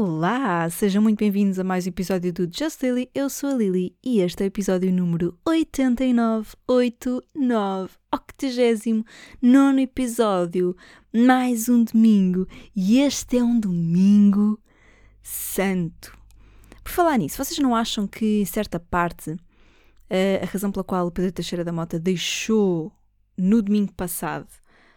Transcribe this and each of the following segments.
Olá, sejam muito bem-vindos a mais um episódio do Just Lily. Eu sou a Lily e este é o episódio número 89, 89, 89 episódio, mais um domingo e este é um domingo santo. Por falar nisso, vocês não acham que, em certa parte, a razão pela qual o Pedro Teixeira da Mota deixou no domingo passado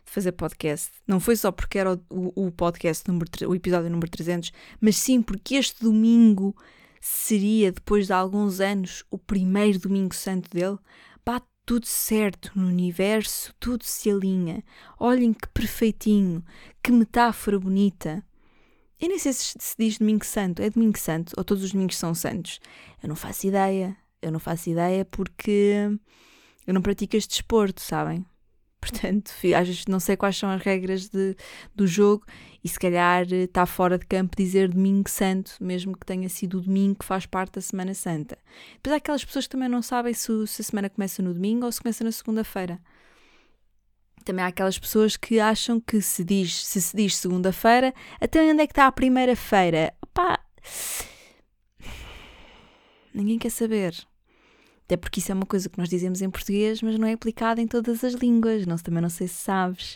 de fazer podcast. Não foi só porque era o, o, podcast, número, o episódio número 300, mas sim porque este domingo seria, depois de alguns anos, o primeiro domingo santo dele. Bate tudo certo no universo, tudo se alinha. Olhem que perfeitinho, que metáfora bonita. Eu nem sei se se diz domingo santo, é domingo santo ou todos os domingos são santos. Eu não faço ideia. Eu não faço ideia porque eu não pratico este desporto, sabem? Portanto, às não sei quais são as regras de, do jogo e se calhar está fora de campo dizer domingo santo, mesmo que tenha sido o domingo que faz parte da Semana Santa. Depois há aquelas pessoas que também não sabem se, se a semana começa no domingo ou se começa na segunda-feira. Também há aquelas pessoas que acham que se diz, se, se diz segunda-feira, até onde é que está a primeira-feira? Opá! Ninguém quer saber. Até porque isso é uma coisa que nós dizemos em português, mas não é aplicada em todas as línguas. Não, também não sei se sabes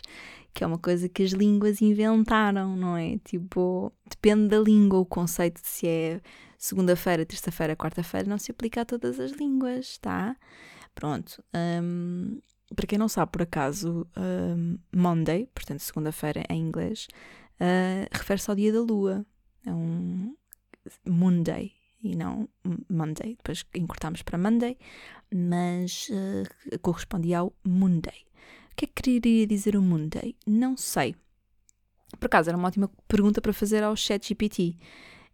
que é uma coisa que as línguas inventaram, não é? Tipo, depende da língua, o conceito de se é segunda-feira, terça-feira, quarta-feira, não se aplica a todas as línguas, tá? Pronto. Um, para quem não sabe, por acaso, um, Monday, portanto, segunda-feira em inglês, uh, refere-se ao dia da lua. É um Monday, e não Monday. Depois encurtámos para Monday, mas uh, correspondia ao Monday. O que é que queria dizer o Monday? Não sei. Por acaso, era uma ótima pergunta para fazer ao ChatGPT.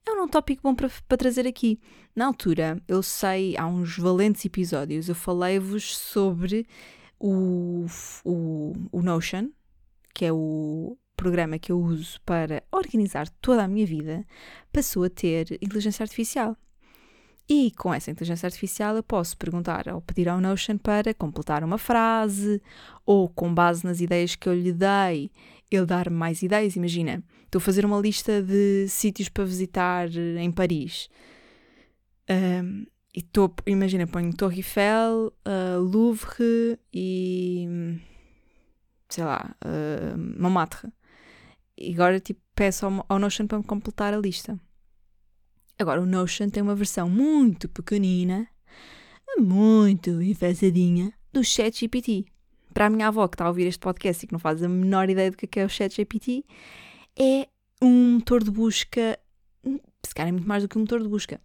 É um tópico bom para, para trazer aqui. Na altura, eu sei, há uns valentes episódios, eu falei-vos sobre o, o, o Notion, que é o programa que eu uso para organizar toda a minha vida passou a ter inteligência artificial. E com essa inteligência artificial eu posso perguntar ou pedir ao Notion para completar uma frase ou com base nas ideias que eu lhe dei, ele dar mais ideias. Imagina, estou a fazer uma lista de sítios para visitar em Paris. Um, e estou, imagina, ponho Torre Eiffel, uh, Louvre e sei lá, uh, Montmartre. E agora tipo, peço ao, ao Notion para me completar a lista. Agora, o Notion tem uma versão muito pequenina, muito enfesadinha, do ChatGPT. Para a minha avó que está a ouvir este podcast e que não faz a menor ideia do que é, é o ChatGPT, é um motor de busca, se calhar é muito mais do que um motor de busca.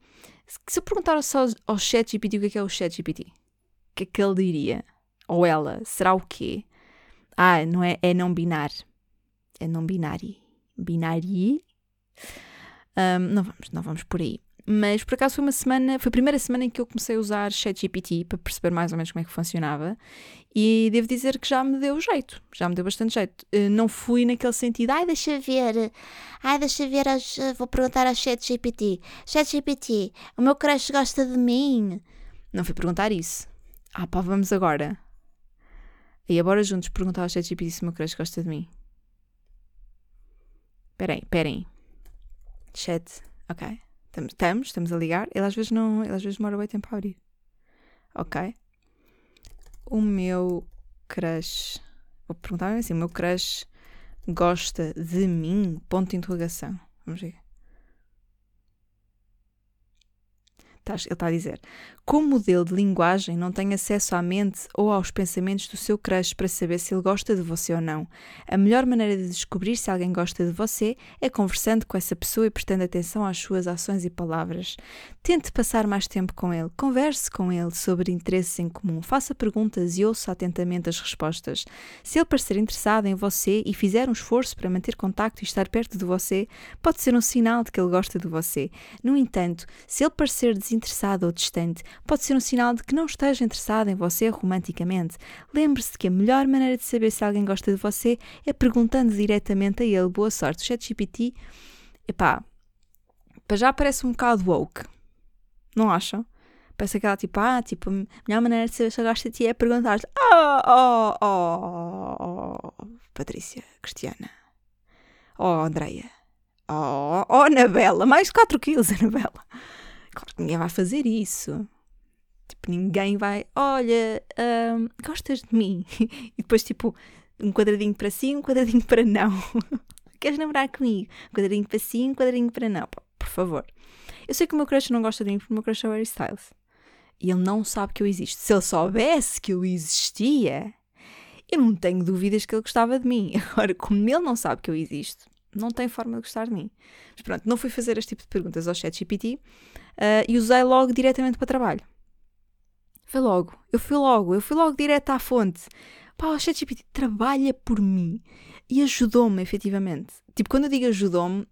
Se eu perguntar só ao ChatGPT o que é, que é o ChatGPT, o que é que ele diria? Ou ela, será o quê? Ah, não é, é não binário é não binário. Binário. Um, não vamos, não vamos por aí. Mas por acaso foi uma semana, foi a primeira semana em que eu comecei a usar ChatGPT para perceber mais ou menos como é que funcionava e devo dizer que já me deu jeito, já me deu bastante jeito. Uh, não fui naquele sentido, ai deixa ver, ai deixa ver, vou perguntar ao ChatGPT, ChatGPT, o meu crush gosta de mim. Não fui perguntar isso. Ah pá, vamos agora. E agora juntos perguntar ao ChatGPT se o meu crush gosta de mim. Esperem, esperem. Chat. Ok. Estamos, estamos a ligar. Ele às vezes não. Ele às vezes demora bem tempo a abrir. Ok. O meu crush. Vou perguntar assim: o meu crush gosta de mim? Ponto de interrogação. Vamos ver. ele está a dizer, como modelo de linguagem não tem acesso à mente ou aos pensamentos do seu crush para saber se ele gosta de você ou não. A melhor maneira de descobrir se alguém gosta de você é conversando com essa pessoa e prestando atenção às suas ações e palavras. Tente passar mais tempo com ele, converse com ele sobre interesses em comum, faça perguntas e ouça atentamente as respostas. Se ele parecer interessado em você e fizer um esforço para manter contacto e estar perto de você, pode ser um sinal de que ele gosta de você. No entanto, se ele parecer desinteressado, desinteressado ou distante pode ser um sinal de que não esteja interessado em você romanticamente. Lembre-se que a melhor maneira de saber se alguém gosta de você é perguntando diretamente a ele. Boa sorte. O ChatGPT, epá, para já parece um bocado woke. Não acham? Parece aquela tipo, ah, tipo, a melhor maneira de saber se gosta de ti é perguntar-te, oh, oh, oh, oh, Patrícia, Cristiana, oh, Andreia, Oh, oh Anabela, mais 4 quilos, Anabela. Claro que ninguém vai fazer isso. Tipo, ninguém vai, olha, hum, gostas de mim? E depois, tipo, um quadradinho para sim, um quadradinho para não. Queres namorar comigo? Um quadradinho para sim, um quadradinho para não. Por favor. Eu sei que o meu crush não gosta de mim porque o meu crush é o Harry Styles. E ele não sabe que eu existo. Se ele soubesse que eu existia, eu não tenho dúvidas que ele gostava de mim. Agora, como ele não sabe que eu existo, não tem forma de gostar de mim. Mas pronto, não fui fazer este tipo de perguntas ao ChatGPT uh, e usei logo diretamente para trabalho. Foi logo, eu fui logo, eu fui logo direto à fonte. Pá, o ChatGPT trabalha por mim e ajudou-me, efetivamente. Tipo, quando eu digo ajudou-me,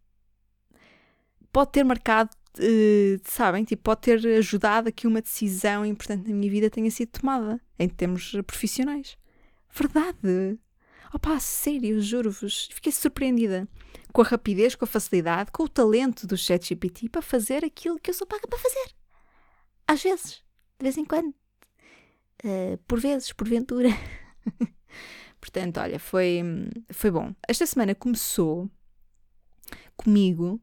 pode ter marcado, uh, sabem? Tipo, pode ter ajudado a que uma decisão importante na minha vida tenha sido tomada, em termos profissionais. Verdade! Opá, sério, juro-vos, fiquei surpreendida com a rapidez, com a facilidade, com o talento do ChatGPT para fazer aquilo que eu sou paga para fazer. Às vezes, de vez em quando. Uh, por vezes, porventura. Portanto, olha, foi, foi bom. Esta semana começou comigo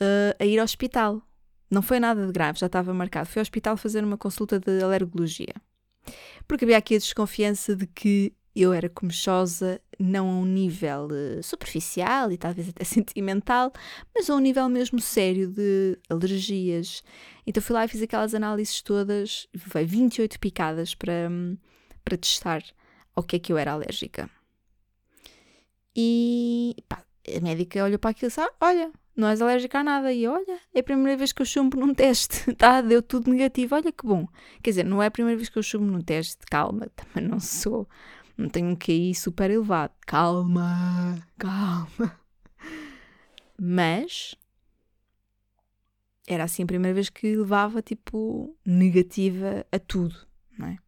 uh, a ir ao hospital. Não foi nada de grave, já estava marcado. Fui ao hospital fazer uma consulta de alergologia. Porque havia aqui a desconfiança de que eu era comechosa, não a um nível uh, superficial e talvez até sentimental, mas a um nível mesmo sério de alergias. Então fui lá e fiz aquelas análises todas, foi 28 picadas para, para testar ao que é que eu era alérgica. E pá, a médica olhou para aquilo e disse: ah, Olha, não és alérgica a nada. E olha, é a primeira vez que eu chumbo num teste, tá? Deu tudo negativo, olha que bom. Quer dizer, não é a primeira vez que eu chumbo num teste, calma, também não sou, não tenho um QI super elevado, calma, calma. Mas era assim a primeira vez que levava tipo negativa a tudo, não é?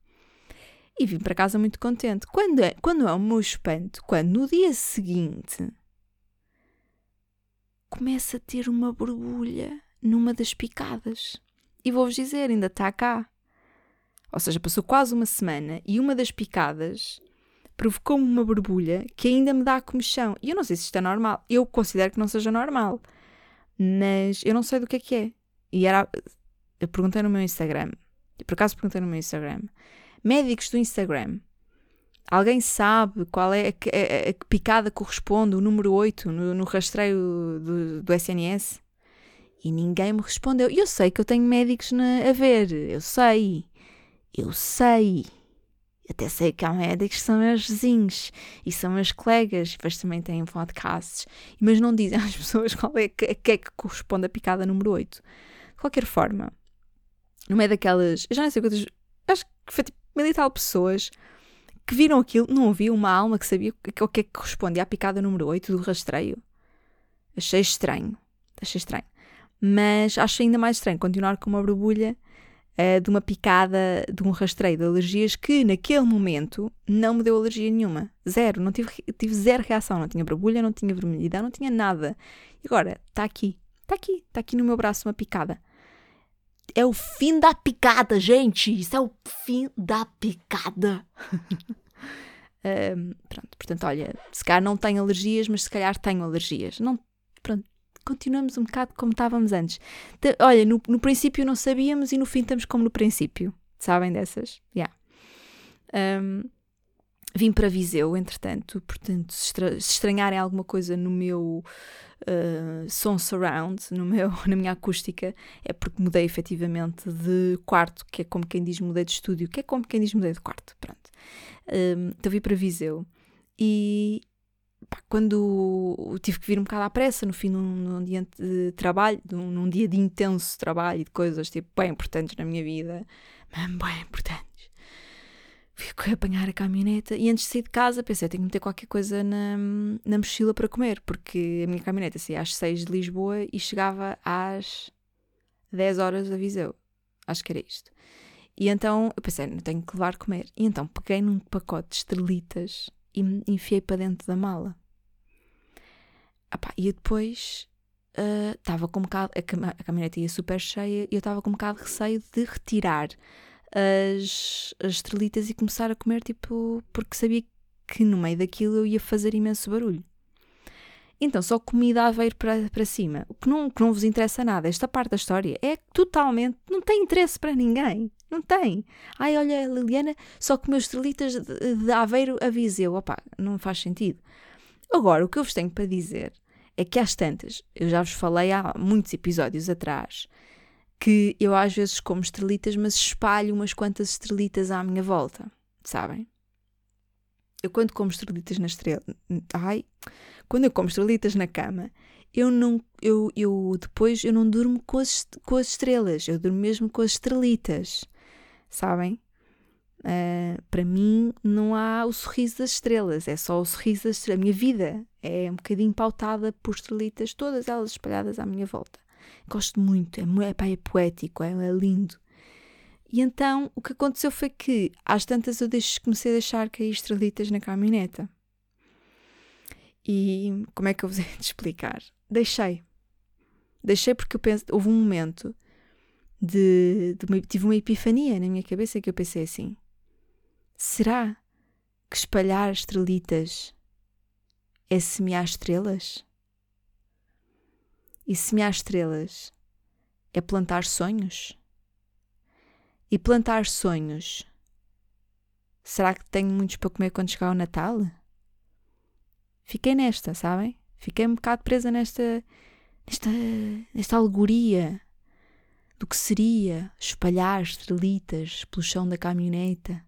E vim para casa muito contente. Quando é, quando é o meu espanto, quando no dia seguinte começa a ter uma borbulha numa das picadas. E vou-vos dizer, ainda está cá. Ou seja, passou quase uma semana e uma das picadas provocou-me uma borbulha que ainda me dá comichão. E eu não sei se isto é normal. Eu considero que não seja normal. Mas eu não sei do que é que é. E era. Eu perguntei no meu Instagram. Por acaso perguntei no meu Instagram. Médicos do Instagram Alguém sabe qual é a, a, a picada corresponde, o número 8 no, no rastreio do, do, SNS? E ninguém me respondeu. E eu sei que eu tenho médicos na, a ver, eu sei, eu sei. Até sei que há médicos que são meus vizinhos e são meus colegas, depois também têm podcasts, mas não dizem às pessoas qual é que, que é que corresponde a picada número 8. De qualquer forma, no meio daquelas. Eu já não sei quantas. Acho que foi tipo mil e tal pessoas que viram aquilo, não havia uma alma que sabia o que é que correspondia à picada número 8 do rastreio. Achei estranho. Achei estranho. Mas acho ainda mais estranho continuar com uma borbulha uh, de uma picada de um rastreio de alergias que naquele momento não me deu alergia nenhuma. Zero. Não tive, tive zero reação. Não tinha borbulha, não tinha vermelhidão, não tinha nada. E agora, está aqui. Está aqui. Está aqui no meu braço uma picada. É o fim da picada, gente. Isso é o fim da picada. um, pronto, portanto, olha, se calhar não tenho alergias, mas se calhar tenho alergias. Não, pronto, continuamos um bocado como estávamos antes. Olha, no, no, princípio não sabíamos e no fim estamos como no princípio. Sabem dessas? Yeah. Um, vim para Viseu, entretanto, portanto, se, estra se estranharem alguma coisa no meu uh, som surround, no meu, na minha acústica, é porque mudei efetivamente de quarto, que é como quem diz mudei de estúdio, que é como quem diz mudei de quarto, pronto. Um, então vim para Viseu e pá, quando tive que vir um bocado à pressa, no fim num, num dia de trabalho, num, num, dia de intenso trabalho e de coisas tipo, bem importantes na minha vida, bem importantes fui apanhar a caminhoneta e antes de sair de casa pensei, tenho que meter qualquer coisa na, na mochila para comer, porque a minha caminhoneta saía às 6 de Lisboa e chegava às 10 horas a Viseu. Acho que era isto. E então eu pensei, não tenho que levar comer. E então peguei num pacote de estrelitas e me enfiei para dentro da mala. Epá, e depois estava uh, com um bocado. A, a caminhoneta ia super cheia e eu estava com um bocado de receio de retirar as, as estrelitas e começar a comer, tipo, porque sabia que no meio daquilo eu ia fazer imenso barulho. Então só comida a veio para, para cima. O que não, que não vos interessa nada, esta parte da história, é totalmente. não tem interesse para ninguém. Não tem. Ai, olha, a Liliana só comeu estrelitas de, de Aveiro a Viseu. Opa, não faz sentido. Agora, o que eu vos tenho para dizer é que às tantas, eu já vos falei há muitos episódios atrás, que eu às vezes como estrelitas, mas espalho umas quantas estrelitas à minha volta, sabem? Eu quando como estrelitas na estrela, ai, quando eu como estrelitas na cama, eu não, eu, eu depois eu não durmo com as, com as estrelas, eu durmo mesmo com as estrelitas, sabem? Uh, para mim não há o sorriso das estrelas, é só o sorriso das estrelas. A minha vida é um bocadinho pautada por estrelitas, todas elas espalhadas à minha volta. Gosto muito, é, é, é poético, é, é, lindo. E então o que aconteceu foi que às tantas eu deixo, comecei a deixar cair estrelitas na caminhoneta. E como é que eu vos hei explicar? Deixei. Deixei porque eu penso, houve um momento de, de uma, tive uma epifania na minha cabeça que eu pensei assim: será que espalhar estrelitas é semear estrelas? E semear estrelas é plantar sonhos? E plantar sonhos, será que tenho muitos para comer quando chegar o Natal? Fiquei nesta, sabem? Fiquei um bocado presa nesta, nesta, nesta alegoria do que seria espalhar estrelitas pelo chão da caminhoneta.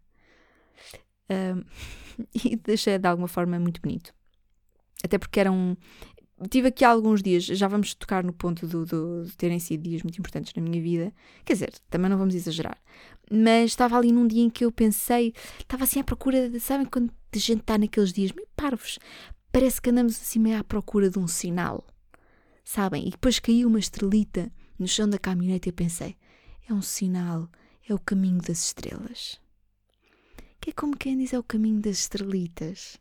E deixei de alguma forma muito bonito. Até porque eram, tive aqui alguns dias, já vamos tocar no ponto do, do, de terem sido dias muito importantes na minha vida, quer dizer, também não vamos exagerar, mas estava ali num dia em que eu pensei, estava assim à procura, de, sabem quando a gente está naqueles dias meio parvos, parece que andamos assim meio à procura de um sinal, sabem? E depois caiu uma estrelita no chão da caminhonete e eu pensei, é um sinal, é o caminho das estrelas. Que é como quem diz é o caminho das estrelitas.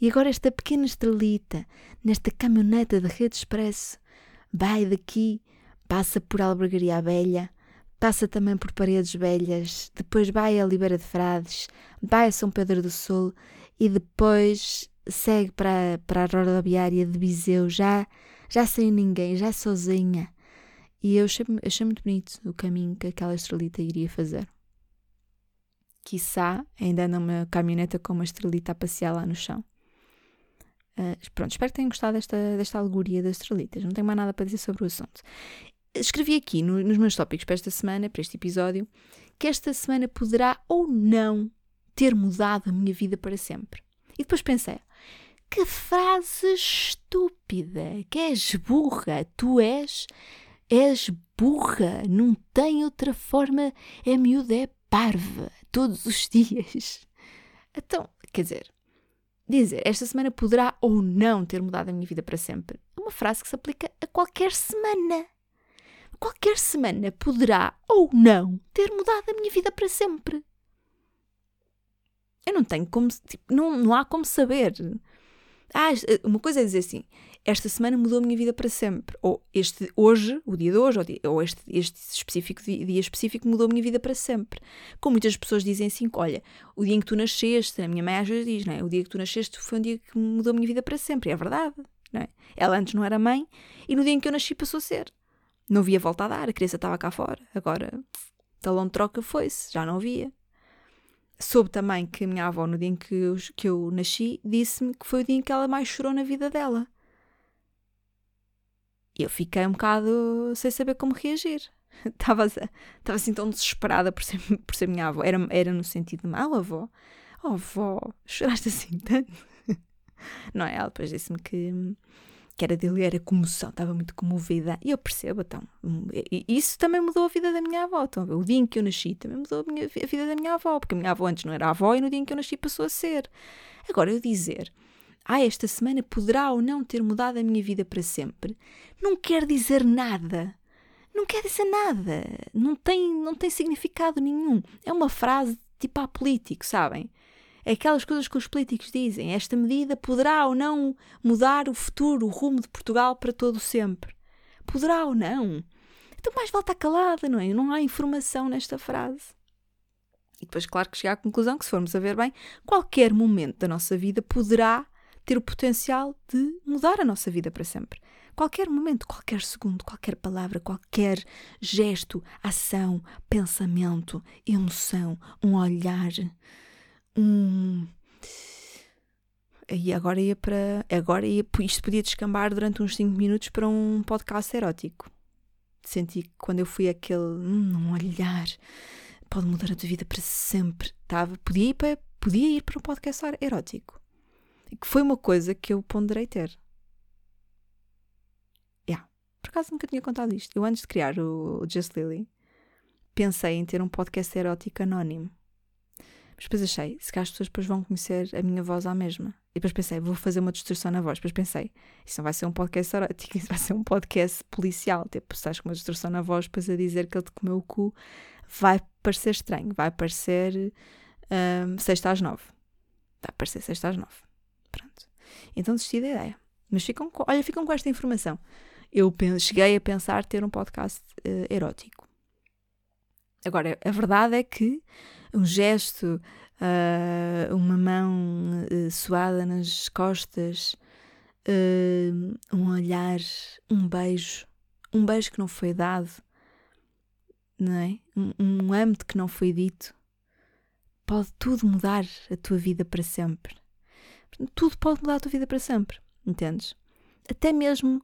E agora esta pequena estrelita, nesta caminhoneta de rede expresso, vai daqui, passa por Albergaria Velha, passa também por Paredes Velhas, depois vai a Libera de Frades, vai a São Pedro do Sul e depois segue para, para a rodoviária de Viseu, já, já sem ninguém, já sozinha. E eu achei, achei muito bonito o caminho que aquela estrelita iria fazer. Quiçá ainda numa caminhoneta com uma estrelita a passear lá no chão. Uh, pronto, espero que tenham gostado desta, desta alegoria das estrelitas. Não tenho mais nada para dizer sobre o assunto. Escrevi aqui no, nos meus tópicos para esta semana, para este episódio, que esta semana poderá ou não ter mudado a minha vida para sempre. E depois pensei, que frase estúpida, que és burra, tu és, és burra, não tem outra forma, é miúda, é parva, todos os dias. Então, quer dizer, Dizer esta semana poderá ou não ter mudado a minha vida para sempre é uma frase que se aplica a qualquer semana. Qualquer semana poderá ou não ter mudado a minha vida para sempre. Eu não tenho como. Tipo, não, não há como saber. Ah, uma coisa é dizer assim: esta semana mudou a minha vida para sempre. Ou este hoje, o dia de hoje, ou, este, este específico dia, dia, específico mudou a minha vida para sempre. Como muitas pessoas dizem assim, olha, o dia em que tu nasceste, a minha mãe às vezes diz, não é? O dia que tu nasceste foi um dia que mudou a minha vida para sempre. E é verdade, não é? Ela antes não era mãe e no dia em que eu nasci passou a ser. Não havia volta a dar, a criança estava cá fora. Agora, talão de troca foi-se, já não havia. Soube também que a minha avó, no dia em que eu, que eu nasci, disse-me que foi o dia em que ela mais chorou na vida dela. E eu fiquei um bocado sem saber como reagir. Estava, estava assim tão desesperada por ser, por ser minha avó. Era, era no sentido de mal, avó. Oh, avó, choraste assim tanto? Não é? Ela depois disse-me que, que era dele, era comoção, estava muito comovida. E eu percebo, então. Isso também mudou a vida da minha avó. Então, o dia em que eu nasci também mudou a, minha, a vida da minha avó. Porque a minha avó antes não era avó e no dia em que eu nasci passou a ser. Agora, eu dizer ah, esta semana poderá ou não ter mudado a minha vida para sempre, não quer dizer nada. Não quer dizer nada. Não tem, não tem significado nenhum. É uma frase tipo a político, sabem? É aquelas coisas que os políticos dizem. Esta medida poderá ou não mudar o futuro, o rumo de Portugal para todo sempre. Poderá ou não. Então mais volta calada, não é? Não há informação nesta frase. E depois, claro que chega à conclusão que, se formos a ver bem, qualquer momento da nossa vida poderá ter o potencial de mudar a nossa vida para sempre. Qualquer momento, qualquer segundo, qualquer palavra, qualquer gesto, ação, pensamento, emoção, um olhar, E agora ia para. Agora ia, isto podia descambar durante uns 5 minutos para um podcast erótico. Senti que quando eu fui aquele. Hum, um olhar. Pode mudar a tua vida para sempre. Tava, podia, ir para, podia ir para um podcast erótico. Que foi uma coisa que eu ponderei ter. Por acaso nunca tinha contado isto. Eu, antes de criar o Just Lily, pensei em ter um podcast erótico anónimo. Mas depois achei, se cá as pessoas depois vão conhecer a minha voz à mesma. E depois pensei, vou fazer uma distorção na voz. Depois pensei, isso não vai ser um podcast erótico, isso vai ser um podcast policial. Tipo, estás com uma distorção na voz, depois a dizer que ele te comeu o cu, vai parecer estranho. Vai parecer um, sexta às nove. Vai parecer sexta às nove. Pronto. Então desisti da ideia. Mas ficam, olha, ficam com esta informação eu cheguei a pensar ter um podcast uh, erótico. Agora, a verdade é que um gesto, uh, uma mão uh, suada nas costas, um olhar, um beijo, um beijo que não foi dado, não é? Um, um que não foi dito, pode tudo mudar a tua vida para sempre. Tudo pode mudar a tua vida para sempre, entendes? Até mesmo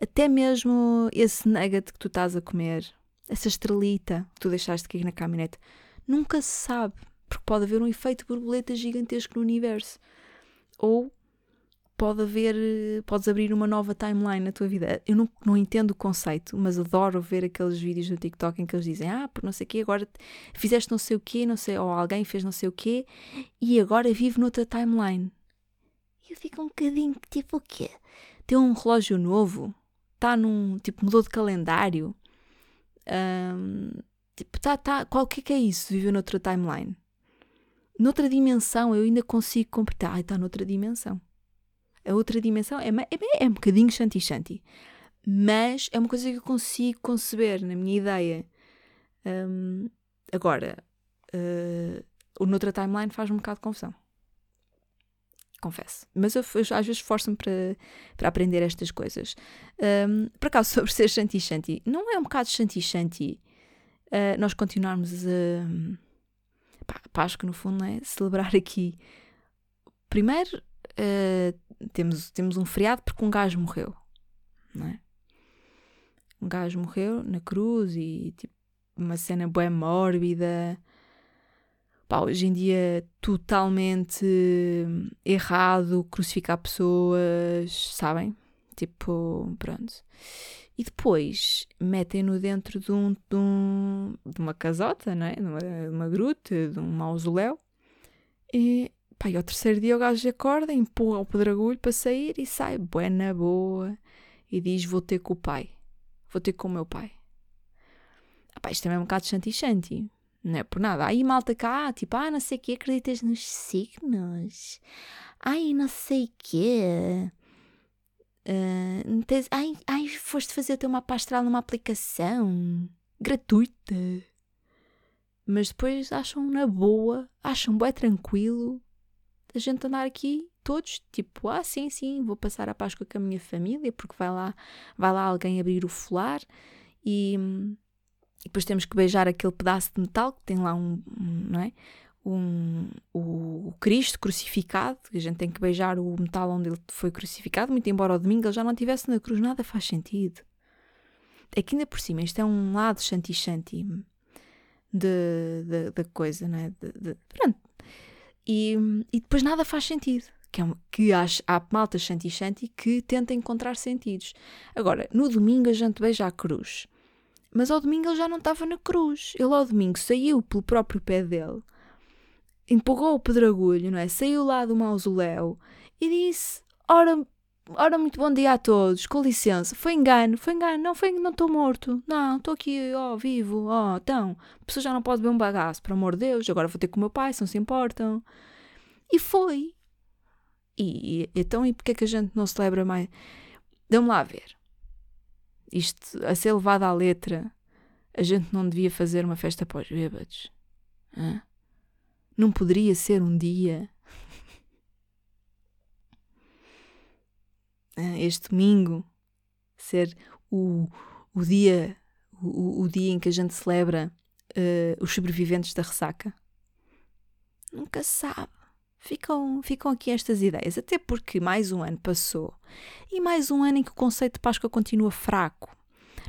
até mesmo esse nugget que tu estás a comer, essa estrelita que tu deixaste cair na caminhonete, nunca se sabe, porque pode haver um efeito borboleta gigantesco no universo. Ou pode haver, podes abrir uma nova timeline na tua vida. Eu não, não entendo o conceito, mas adoro ver aqueles vídeos no TikTok em que eles dizem: Ah, por não sei o quê, agora fizeste não sei o quê, não sei, ou alguém fez não sei o quê, e agora vive noutra timeline. E eu fico um bocadinho tipo o quê? Tem um relógio novo? está num. Tipo, mudou de calendário. Um, tipo, tá, tá, qual que é, que é isso? Viver noutra timeline. Noutra dimensão, eu ainda consigo compreender. Ai, está noutra dimensão. A outra dimensão é, é, é um bocadinho shanti-shanti. Mas é uma coisa que eu consigo conceber na minha ideia. Um, agora, uh, o noutra timeline faz um bocado de confusão confesso. Mas eu, eu às vezes esforço-me para, para aprender estas coisas. Um, por acaso, sobre ser shanti-shanti, não é um bocado shanti-shanti uh, nós continuarmos a. Pá, Páscoa, no fundo, é celebrar aqui. Primeiro, uh, temos, temos um feriado porque um gajo morreu, não é? Um gajo morreu na cruz e tipo, uma cena bem mórbida pá, hoje em dia totalmente errado crucificar pessoas, sabem? Tipo, pronto. E depois metem-no dentro de, um, de, um, de uma casota, não é? de, uma, de uma gruta, de um mausoléu. E, pá, e ao terceiro dia o gajo acorda, empurra o pedragulho para sair e sai, buena boa, e diz: Vou ter com o pai, vou ter com o meu pai. Ah, pá, isto também é um bocado chanti-chanti. Não é por nada. Aí malta cá, tipo, ah, não sei o quê, acreditas nos signos? Ai, não sei o quê. Uh, tens, ai, ai, foste fazer o teu mapa astral numa aplicação gratuita. Mas depois acham na boa, acham bem tranquilo a gente andar aqui todos, tipo, ah, sim, sim, vou passar a Páscoa com a minha família, porque vai lá, vai lá alguém abrir o folar e e depois temos que beijar aquele pedaço de metal que tem lá um, um não é? Um, o, Cristo crucificado, a gente tem que beijar o metal onde ele foi crucificado, muito embora ao domingo ele já não estivesse na cruz, nada faz sentido. Aqui ainda por cima, isto é um lado shanti-shanti da de, de, coisa, não é? De, de, pronto. E, e depois nada faz sentido. Que, é que há, há malta shanti-shanti que tenta encontrar sentidos. Agora, no domingo a gente beija a cruz mas ao domingo ele já não estava na cruz. Ele ao domingo saiu pelo próprio pé dele, empurrou o pedragulho, não é? Saiu lá do mausoléu e disse: Ora, ora muito bom dia a todos, com licença. Foi engano, foi engano, não foi não estou morto. Não, estou aqui, ó, oh, vivo, ó, oh, então. A pessoa já não pode beber um bagaço, por amor de Deus, agora vou ter com o meu pai, se não se importam. E foi. E, então, e porquê é que a gente não celebra mais? Dê-me lá a ver isto a ser levado à letra, a gente não devia fazer uma festa para os bêbados. Hã? Não poderia ser um dia. este domingo ser o, o dia o, o dia em que a gente celebra uh, os sobreviventes da ressaca? Nunca se sabe. Ficam, ficam aqui estas ideias, até porque mais um ano passou e mais um ano em que o conceito de Páscoa continua fraco.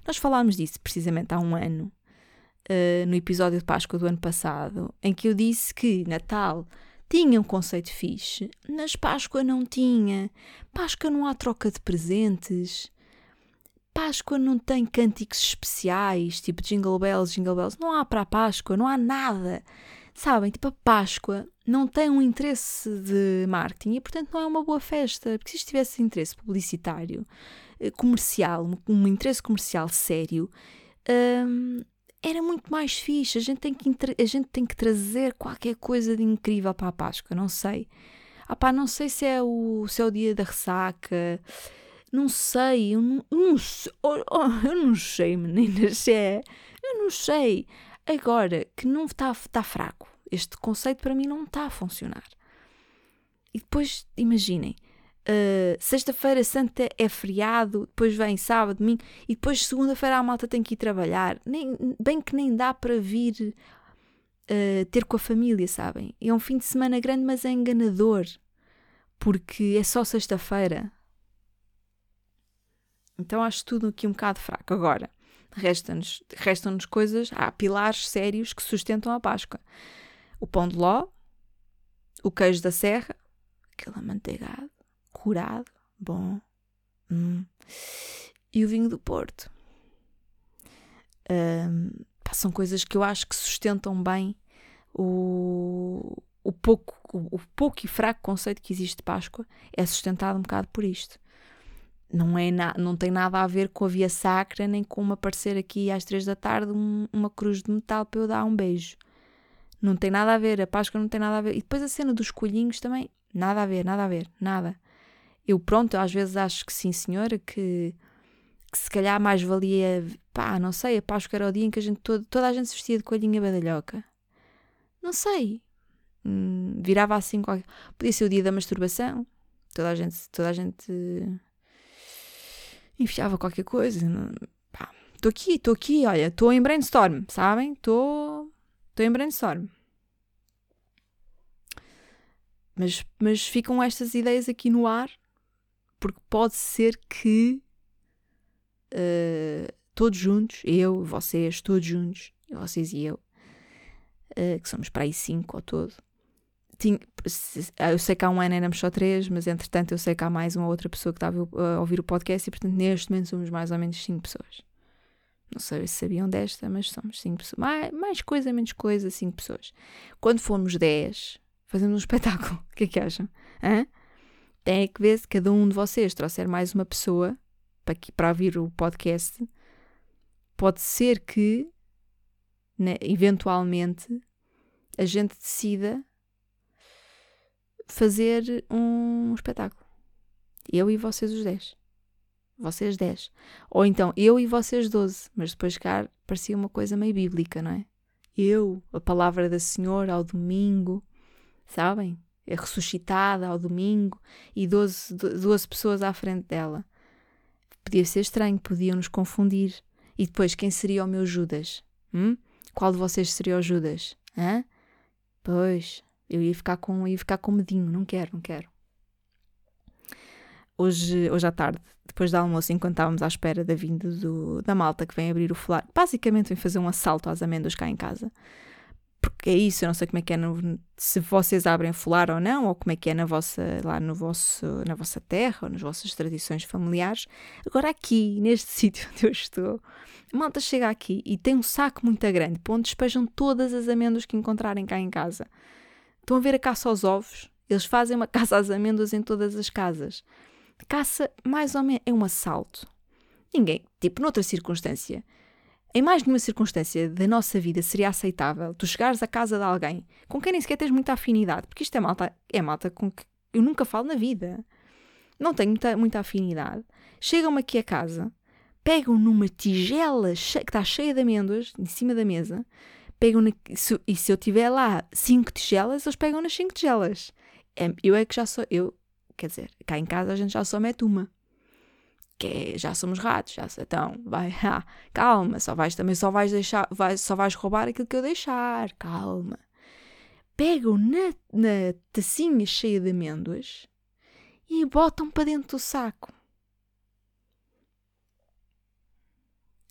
Nós falámos disso precisamente há um ano, uh, no episódio de Páscoa do ano passado, em que eu disse que Natal tinha um conceito fixe, mas Páscoa não tinha. Páscoa não há troca de presentes. Páscoa não tem cânticos especiais, tipo Jingle Bells, Jingle Bells. Não há para a Páscoa, não há nada. Sabem? Tipo, a Páscoa não tem um interesse de marketing e, portanto, não é uma boa festa. Porque se isto tivesse interesse publicitário, eh, comercial, um interesse comercial sério, hum, era muito mais fixe. A gente, tem que, a gente tem que trazer qualquer coisa de incrível para a Páscoa, não sei. Ah pá, não sei se é o, se é o dia da ressaca, não sei, eu não, eu não sei, oh, oh, eu não sei, meninas, é, eu não sei. Agora, que não está tá fraco, este conceito para mim não está a funcionar. E depois, imaginem, uh, sexta-feira santa é feriado, depois vem sábado, domingo, e depois segunda-feira a malta tem que ir trabalhar. Nem, bem que nem dá para vir uh, ter com a família, sabem? É um fim de semana grande, mas é enganador, porque é só sexta-feira. Então acho tudo aqui um bocado fraco. Agora, restam-nos restam coisas, há pilares sérios que sustentam a Páscoa. O pão de ló, o queijo da serra, aquele amanteigado, curado, bom, hum, e o vinho do Porto. Um, são coisas que eu acho que sustentam bem o, o, pouco, o, o pouco e fraco conceito que existe de Páscoa é sustentado um bocado por isto não, é na, não tem nada a ver com a via sacra, nem com me aparecer aqui às três da tarde um, uma cruz de metal para eu dar um beijo. Não tem nada a ver, a Páscoa não tem nada a ver. E depois a cena dos colhinhos também, nada a ver, nada a ver, nada. Eu, pronto, às vezes acho que sim, senhora, que, que se calhar mais valia, pá, não sei, a Páscoa era o dia em que a gente, todo, toda a gente se vestia de coelhinha badalhoca. Não sei. Hum, virava assim qualquer... Podia ser o dia da masturbação. Toda a gente, toda a gente enfiava qualquer coisa. Estou aqui, estou aqui, olha, estou em brainstorm, sabem? Estou em brainstorm. Mas, mas ficam estas ideias aqui no ar, porque pode ser que uh, todos juntos, eu, vocês, todos juntos, vocês e eu, uh, que somos para aí cinco ao todo, tinha, eu sei que há um ano éramos só três, mas entretanto eu sei que há mais uma outra pessoa que estava a ouvir o podcast e portanto neste momento somos mais ou menos cinco pessoas. Não sei se sabiam desta, mas somos cinco pessoas. Mais, mais coisa, menos coisa, cinco pessoas. Quando formos dez, fazendo um espetáculo, o que é que acham? Hã? Tem que ver se cada um de vocês trouxer mais uma pessoa para, aqui, para ouvir o podcast. Pode ser que, né, eventualmente, a gente decida fazer um espetáculo. Eu e vocês os 10. Vocês 10. Ou então eu e vocês 12. Mas depois cá parecia uma coisa meio bíblica, não é? Eu, a palavra da Senhora ao domingo, sabem? É ressuscitada ao domingo e 12, 12 pessoas à frente dela. Podia ser estranho, podiam nos confundir. E depois, quem seria o meu Judas? Hum? Qual de vocês seria o Judas? Hã? Pois, eu ia ficar com, ia ficar com medinho, não quero, não quero. Hoje, hoje à tarde, depois do almoço, enquanto estávamos à espera da vinda do, da malta que vem abrir o folar, basicamente vem fazer um assalto às amêndoas cá em casa. Porque é isso, eu não sei como é que é no, se vocês abrem folar ou não, ou como é que é na vossa, lá no vosso, na vossa terra, ou nas vossas tradições familiares. Agora aqui, neste sítio onde eu estou, a malta chega aqui e tem um saco muito grande, para onde despejam todas as amêndoas que encontrarem cá em casa. Estão a ver a caça aos ovos? Eles fazem uma caça às amêndoas em todas as casas. Caça, mais ou menos, é um assalto. Ninguém, tipo, noutra circunstância, em mais nenhuma circunstância da nossa vida seria aceitável tu chegares à casa de alguém com quem nem sequer tens muita afinidade, porque isto é malta, é malta com que eu nunca falo na vida. Não tenho muita, muita afinidade. Chegam-me aqui a casa, pegam numa tigela que está cheia de amêndoas em cima da mesa, pegam na, se, e se eu tiver lá cinco tigelas, eles pegam nas cinco tigelas. Eu é que já sou, eu, quer dizer, cá em casa a gente já só mete uma. Que é, já somos ratos, já então, vai, ah, calma, só vais também só vais deixar, vai, só vais roubar aquilo que eu deixar, calma. Pegam na, na tacinha cheia de amêndoas e botam para dentro do saco.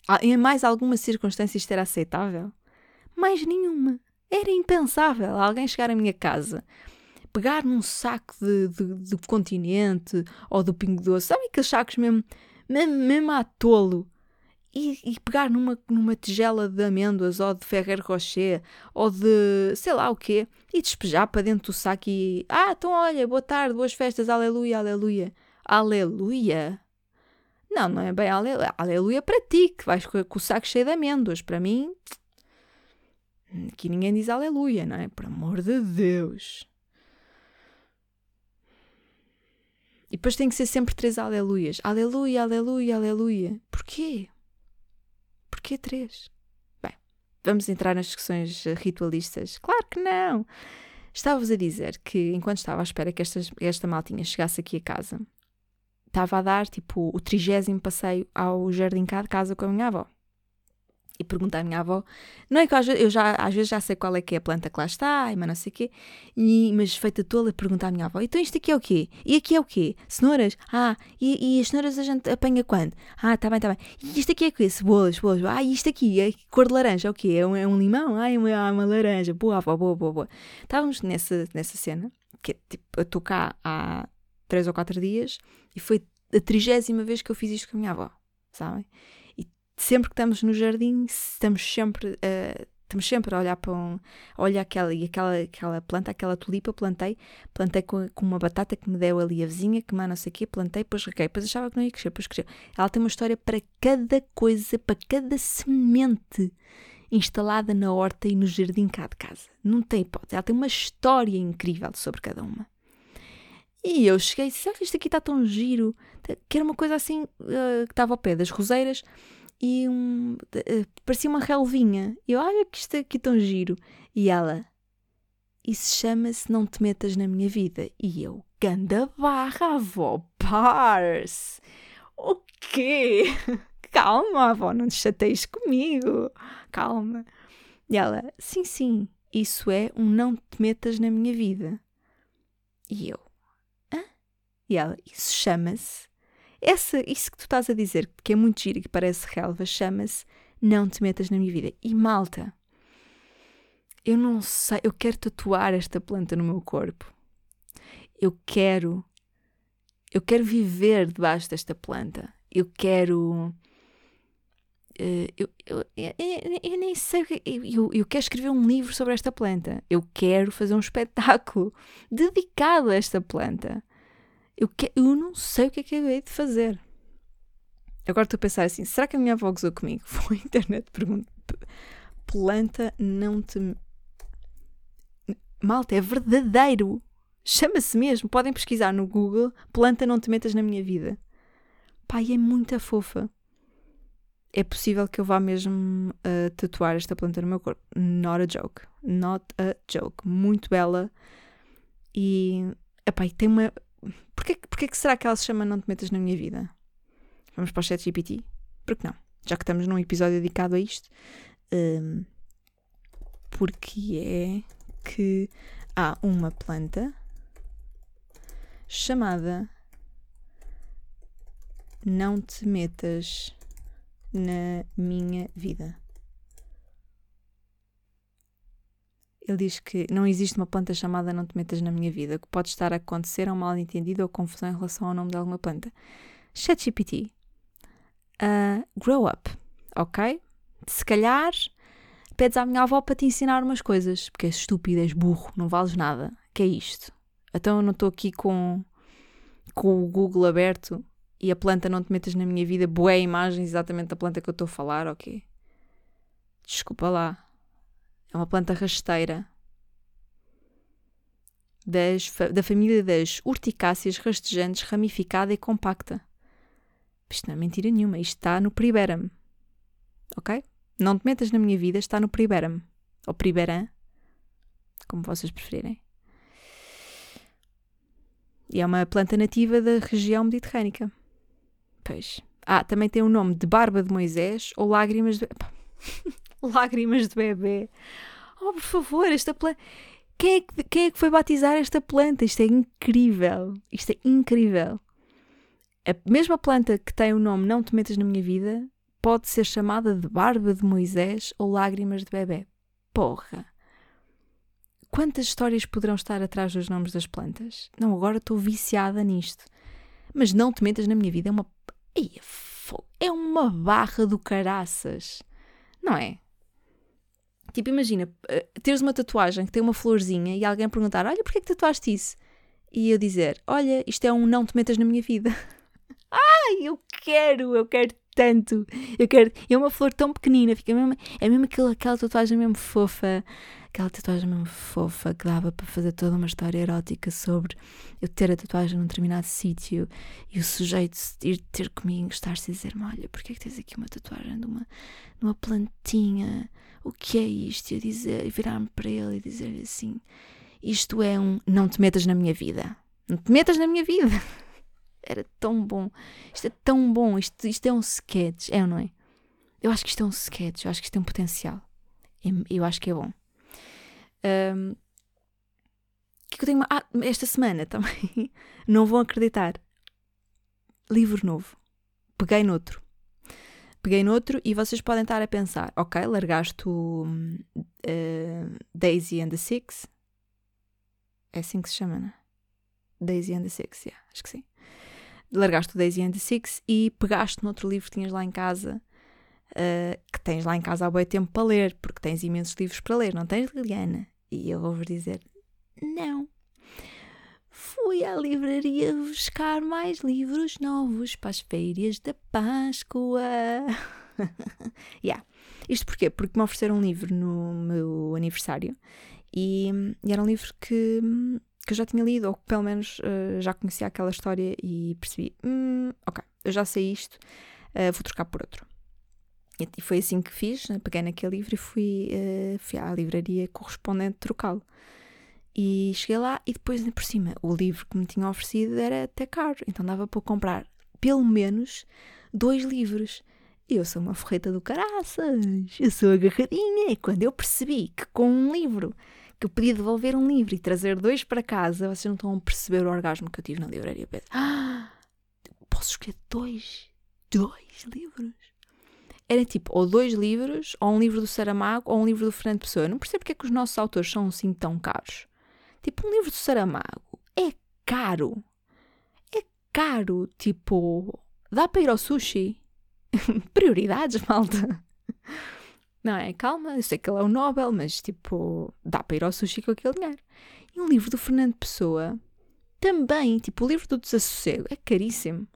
Ah, em mais alguma circunstância isto era aceitável? Mais nenhuma. Era impensável alguém chegar à minha casa, pegar num saco de, de, de continente ou do pingo doce, sabe aqueles sacos mesmo, mesmo, mesmo à tolo, e, e, pegar numa, numa tigela de amêndoas ou de Ferrer Rocher ou de sei lá o quê e despejar para dentro do saco e ah, então olha, boa tarde, boas festas, aleluia, aleluia. Aleluia? Não, não é bem aleluia. Aleluia para ti, que vais com, com o saco cheio de amêndoas. Para mim, aqui ninguém diz aleluia, não é? Por amor de Deus. E depois tem que ser sempre três aleluias. Aleluia, aleluia, aleluia. Porquê? Porquê três? Bem, vamos entrar nas discussões ritualistas? Claro que não! Estava-vos a dizer que enquanto estava à espera que esta, esta maltinha chegasse aqui a casa, estava a dar tipo o trigésimo passeio ao jardim cá de casa com a minha avó e perguntar à minha avó. Não é que eu já, às vezes já sei qual é que é a planta que lá está, mas não sei o quê, e, mas feita tola perguntar à minha avó, então isto aqui é o quê? E aqui é o quê? Cenouras? Ah, e, e as cenouras a gente apanha quando? Ah, tá bem, tá bem. E isto aqui é o quê? Cebolas, cebolas. Ah, e isto aqui é cor de laranja, é o quê? É um, é um limão? Ah, é uma, é uma laranja. Boa, avó, boa, boa, boa. Estávamos nessa, nessa cena, que tipo, eu estou cá há três ou quatro dias, e foi a trigésima vez que eu fiz isto com a minha avó, sabem? Sempre que estamos no jardim, estamos sempre, uh, estamos sempre a olhar para um. Olha aquela, e aquela, aquela planta, aquela tulipa, plantei, plantei com, com uma batata que me deu ali a vizinha, que mais não sei o quê, plantei, depois reguei, depois achava que não ia crescer, depois cresceu. Ela tem uma história para cada coisa, para cada semente instalada na horta e no jardim cá de casa. Não tem hipótese. Ela tem uma história incrível sobre cada uma. E eu cheguei e disse: Olha, isto aqui está tão giro. Que era uma coisa assim uh, que estava ao pé das roseiras e um, uh, parecia uma relvinha. E eu, olha que isto aqui tão giro. E ela, isso chama-se Não Te Metas na Minha Vida. E eu, ganda barra, avó, pars. O quê? Calma, avó, não te chateies comigo. Calma. E ela, sim, sim, isso é um não te metas na minha vida. E eu, hã? E ela, isso chama-se essa, isso que tu estás a dizer, que é muito giro e que parece relva, chama-se Não Te Metas na Minha Vida. E malta, eu não sei, eu quero tatuar esta planta no meu corpo. Eu quero, eu quero viver debaixo desta planta. Eu quero. Uh, eu, eu, eu, eu, nem sei. Eu, eu quero escrever um livro sobre esta planta. Eu quero fazer um espetáculo dedicado a esta planta. Eu, que, eu não sei o que é que eu hei de fazer. Agora estou a pensar assim: será que a minha avó gozou comigo? Foi a internet pergunta. Planta não te. Malta, é verdadeiro. Chama-se mesmo. Podem pesquisar no Google. Planta não te metas na minha vida. Pai, é muita fofa. É possível que eu vá mesmo uh, tatuar esta planta no meu corpo. Not a joke. Not a joke. Muito bela. E. Epá, tem uma Porquê, porquê que será que ela se chama Não Te Metas na Minha Vida? Vamos para o chat GPT? Porque não? Já que estamos num episódio dedicado a isto. Um, porque é que há uma planta chamada Não Te Metas na Minha Vida. Ele diz que não existe uma planta chamada Não Te Metas na Minha Vida. Que pode estar a acontecer é um mal-entendido ou confusão em relação ao nome de alguma planta. ChatGPT. Uh, grow up, ok? Se calhar pedes à minha avó para te ensinar umas coisas, porque és estúpido, és burro, não vales nada. que é isto? Então eu não estou aqui com, com o Google aberto e a planta não te metas na minha vida, boé imagens exatamente da planta que eu estou a falar, ok? Desculpa lá. É uma planta rasteira. Das, da família das urticáceas rastejantes, ramificada e compacta. Isto não é mentira nenhuma. Isto está no Priberam. Ok? Não te metas na minha vida, está no Priberam. Ou Priberam. Como vocês preferirem. E é uma planta nativa da região mediterrânica. Pois. Ah, também tem o nome de Barba de Moisés ou Lágrimas de. lágrimas de bebê. Oh, por favor, esta planta. Quem é, que, quem é que foi batizar esta planta? Isto é incrível. Isto é incrível. A mesma planta que tem o nome Não Te Metas na Minha Vida pode ser chamada de Barba de Moisés ou Lágrimas de Bebê. Porra! Quantas histórias poderão estar atrás dos nomes das plantas? Não, agora estou viciada nisto. Mas Não Te Metas na Minha Vida é uma. É uma barra do caraças. Não é? Tipo, imagina, eh, teres uma tatuagem que tem uma florzinha e alguém perguntar: Olha, porquê que tatuaste isso? E eu dizer: Olha, isto é um não te metas na minha vida. Ai, eu quero, eu quero tanto. Eu quero. É uma flor tão pequenina, fica mesmo, é mesmo aquela, aquela tatuagem mesmo fofa. Aquela tatuagem mesmo fofa que dava para fazer toda uma história erótica sobre eu ter a tatuagem num determinado sítio e o sujeito ir ter comigo, estar-se a dizer-me: Olha, porquê é que tens aqui uma tatuagem de uma, de uma plantinha? O que é isto? E eu dizer, virar-me para ele e dizer-lhe assim: Isto é um não te metas na minha vida. Não te metas na minha vida. Era tão bom. Isto é tão bom. Isto, isto é um sketch, é ou não é? Eu acho que isto é um sketch. Eu acho que isto tem um potencial. Eu acho que é bom. Um, que, que eu tenho ah, esta semana também. não vão acreditar. Livro novo. Peguei noutro. Peguei noutro e vocês podem estar a pensar: ok, largaste o uh, Daisy and the Six. É assim que se chama, né? Daisy and the Six, yeah, acho que sim. Largaste o Daisy and the Six e pegaste noutro livro que tinhas lá em casa, uh, que tens lá em casa há bom tempo para ler, porque tens imensos livros para ler, não tens, Liliana? E eu vou-vos dizer: não. Fui à livraria buscar mais livros novos para as feiras da Páscoa. yeah. Isto porquê? Porque me ofereceram um livro no meu aniversário e, e era um livro que, que eu já tinha lido, ou que pelo menos uh, já conhecia aquela história e percebi: hum, ok, eu já sei isto, uh, vou trocar por outro. E foi assim que fiz, né? peguei naquele livro e fui, uh, fui à livraria correspondente trocá-lo. E cheguei lá e depois, por cima, o livro que me tinha oferecido era até caro, então dava para comprar pelo menos dois livros. E eu sou uma forreta do caraças, eu sou agarradinha. E quando eu percebi que com um livro, que eu podia devolver um livro e trazer dois para casa, vocês não estão a perceber o orgasmo que eu tive na livraria. Ah, posso escolher dois, dois livros. Era tipo, ou dois livros, ou um livro do Saramago, ou um livro do Fernando Pessoa. Eu não percebo porque é que os nossos autores são assim tão caros. Tipo, um livro do Saramago é caro. É caro. Tipo, dá para ir ao sushi? Prioridades, malta. Não é? Calma, eu sei que ele é o Nobel, mas tipo, dá para ir ao sushi com aquele dinheiro. E um livro do Fernando Pessoa também, tipo, o livro do Desassossego é caríssimo.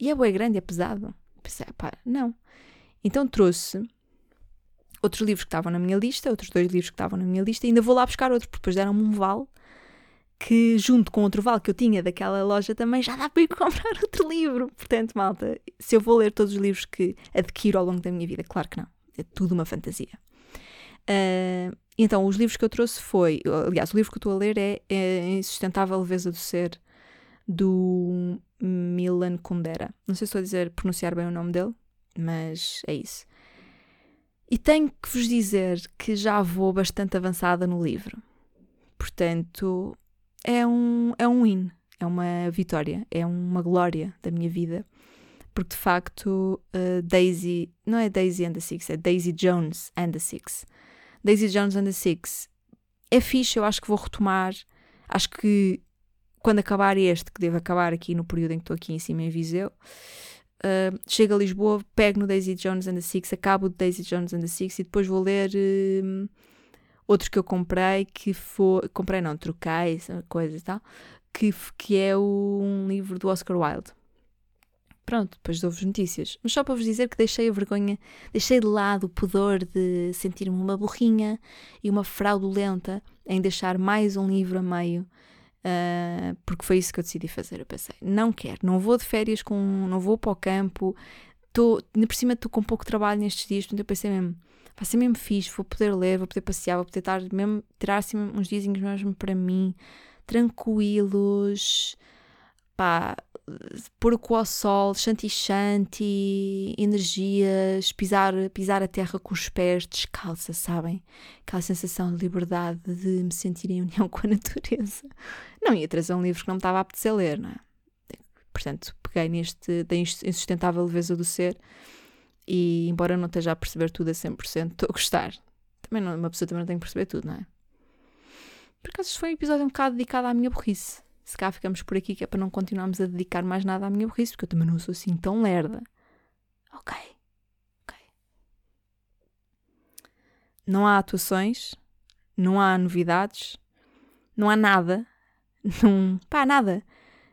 E é bem grande, é pesado. Pensei, pá, não. Então trouxe outros livros que estavam na minha lista, outros dois livros que estavam na minha lista, e ainda vou lá buscar outro, porque depois deram-me um vale que, junto com outro vale que eu tinha daquela loja, também já dá para ir comprar outro livro. Portanto, malta, se eu vou ler todos os livros que adquiro ao longo da minha vida, claro que não, é tudo uma fantasia. Uh, então, os livros que eu trouxe foi, aliás, o livro que eu estou a ler é, é Insustentável Leveza do Ser, do Milan Kundera. Não sei se estou a dizer, pronunciar bem o nome dele, mas é isso. E tenho que vos dizer que já vou bastante avançada no livro. Portanto, é um, é um win, é uma vitória, é uma glória da minha vida. Porque de facto, uh, Daisy, não é Daisy and the Six, é Daisy Jones and the Six. Daisy Jones and the Six é fixe, eu acho que vou retomar. Acho que quando acabar este, que deve acabar aqui no período em que estou aqui em cima em Viseu, Uh, chego a Lisboa, pego no Daisy Jones and the Six, acabo de Daisy Jones and the Six e depois vou ler uh, outro que eu comprei, que foi. Comprei não, troquei, coisas e tal, que, que é um livro do Oscar Wilde. Pronto, depois dou-vos notícias. Mas só para vos dizer que deixei a vergonha, deixei de lado o pudor de sentir-me uma burrinha e uma fraudulenta em deixar mais um livro a meio Uh, porque foi isso que eu decidi fazer. Eu pensei, não quero, não vou de férias com. não vou para o campo, tô, por cima estou com pouco trabalho nestes dias, portanto eu pensei mesmo, vai ser mesmo fixe, vou poder ler, vou poder passear, vou poder estar mesmo, tirar assim uns dias mesmo para mim, tranquilos, pá, pôr o cu ao sol, shanti shanti, energias, pisar, pisar a terra com os pés descalça, sabem? Aquela sensação de liberdade, de me sentir em união com a natureza. Não ia trazer um livro que não me estava a apetecer ler, não é? Portanto, peguei neste da insustentável leveza do ser e, embora não esteja a perceber tudo a 100%, estou a gostar. Também não, uma pessoa também não tem que perceber tudo, não é? Por acaso, foi um episódio um bocado dedicado à minha burrice se cá ficamos por aqui, que é para não continuarmos a dedicar mais nada à minha burrice, porque eu também não sou assim tão lerda. Ok. Ok. Não há atuações, não há novidades, não há nada. Não. pá, nada.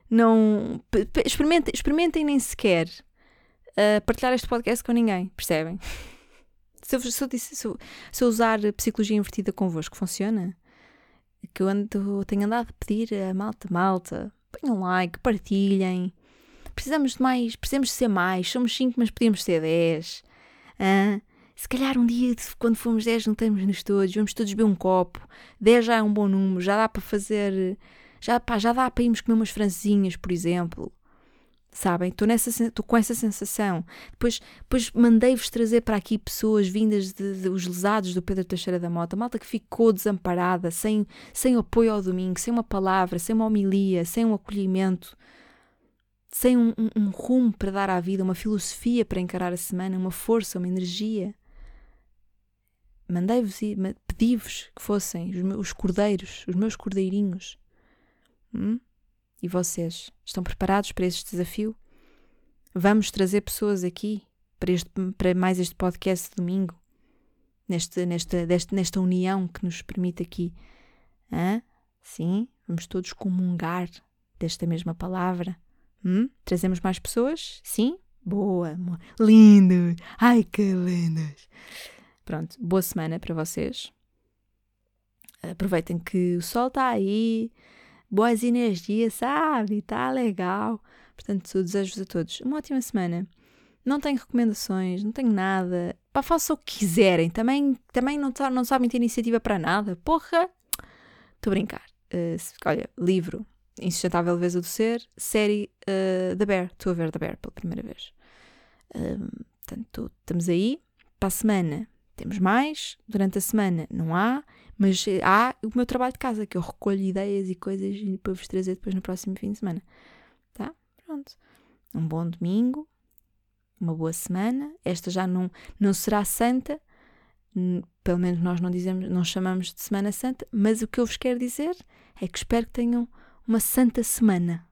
Não. Experimentem, experimentem nem sequer uh, partilhar este podcast com ninguém, percebem? se, eu, se, eu, se, eu, se eu usar psicologia invertida convosco, funciona? Que eu ando, tenho andado a pedir a malta, malta, ponham like, partilhem. Precisamos de mais, precisamos de ser mais. Somos 5, mas podíamos ser 10. Ah, se calhar um dia, quando formos 10, juntamos-nos todos, vamos todos beber um copo. 10 já é um bom número, já dá para fazer. Já, pá, já dá para irmos comer umas francesinhas, por exemplo. Sabem? Estou nessa estou com essa sensação. Depois, depois mandei-vos trazer para aqui pessoas vindas de, de, os lesados do Pedro Teixeira da Mota, malta que ficou desamparada, sem, sem apoio ao domingo, sem uma palavra, sem uma homilia, sem um acolhimento, sem um, um, um rumo para dar à vida, uma filosofia para encarar a semana, uma força, uma energia. Mandei-vos e pedi-vos que fossem os, meus, os cordeiros, os meus cordeirinhos. Hum? E vocês estão preparados para este desafio? Vamos trazer pessoas aqui para, este, para mais este podcast de domingo? Neste, nesta, deste, nesta união que nos permite aqui. Hã? Sim? Vamos todos comungar desta mesma palavra? Hum? Trazemos mais pessoas? Sim? Boa, lindos! Ai que lindos! Pronto, boa semana para vocês. Aproveitem que o sol está aí, boas energias, sabe? Está legal. Portanto, desejo-vos a todos uma ótima semana. Não tenho recomendações, não tenho nada. Pá, façam o que quiserem. Também, também não, não sabem ter iniciativa para nada. Porra! Estou a brincar. Uh, olha, livro Insustentável Leveza do Ser, série uh, The Bear. Estou a ver The Bear pela primeira vez. Uh, portanto, estamos aí. Para a semana temos mais. Durante a semana não há. Mas eh, há o meu trabalho de casa, que eu recolho ideias e coisas para vos trazer depois no próximo fim de semana. Tá? Pronto. Um bom domingo, uma boa semana. Esta já não, não será santa, pelo menos nós não dizemos, não chamamos de Semana Santa, mas o que eu vos quero dizer é que espero que tenham uma santa semana.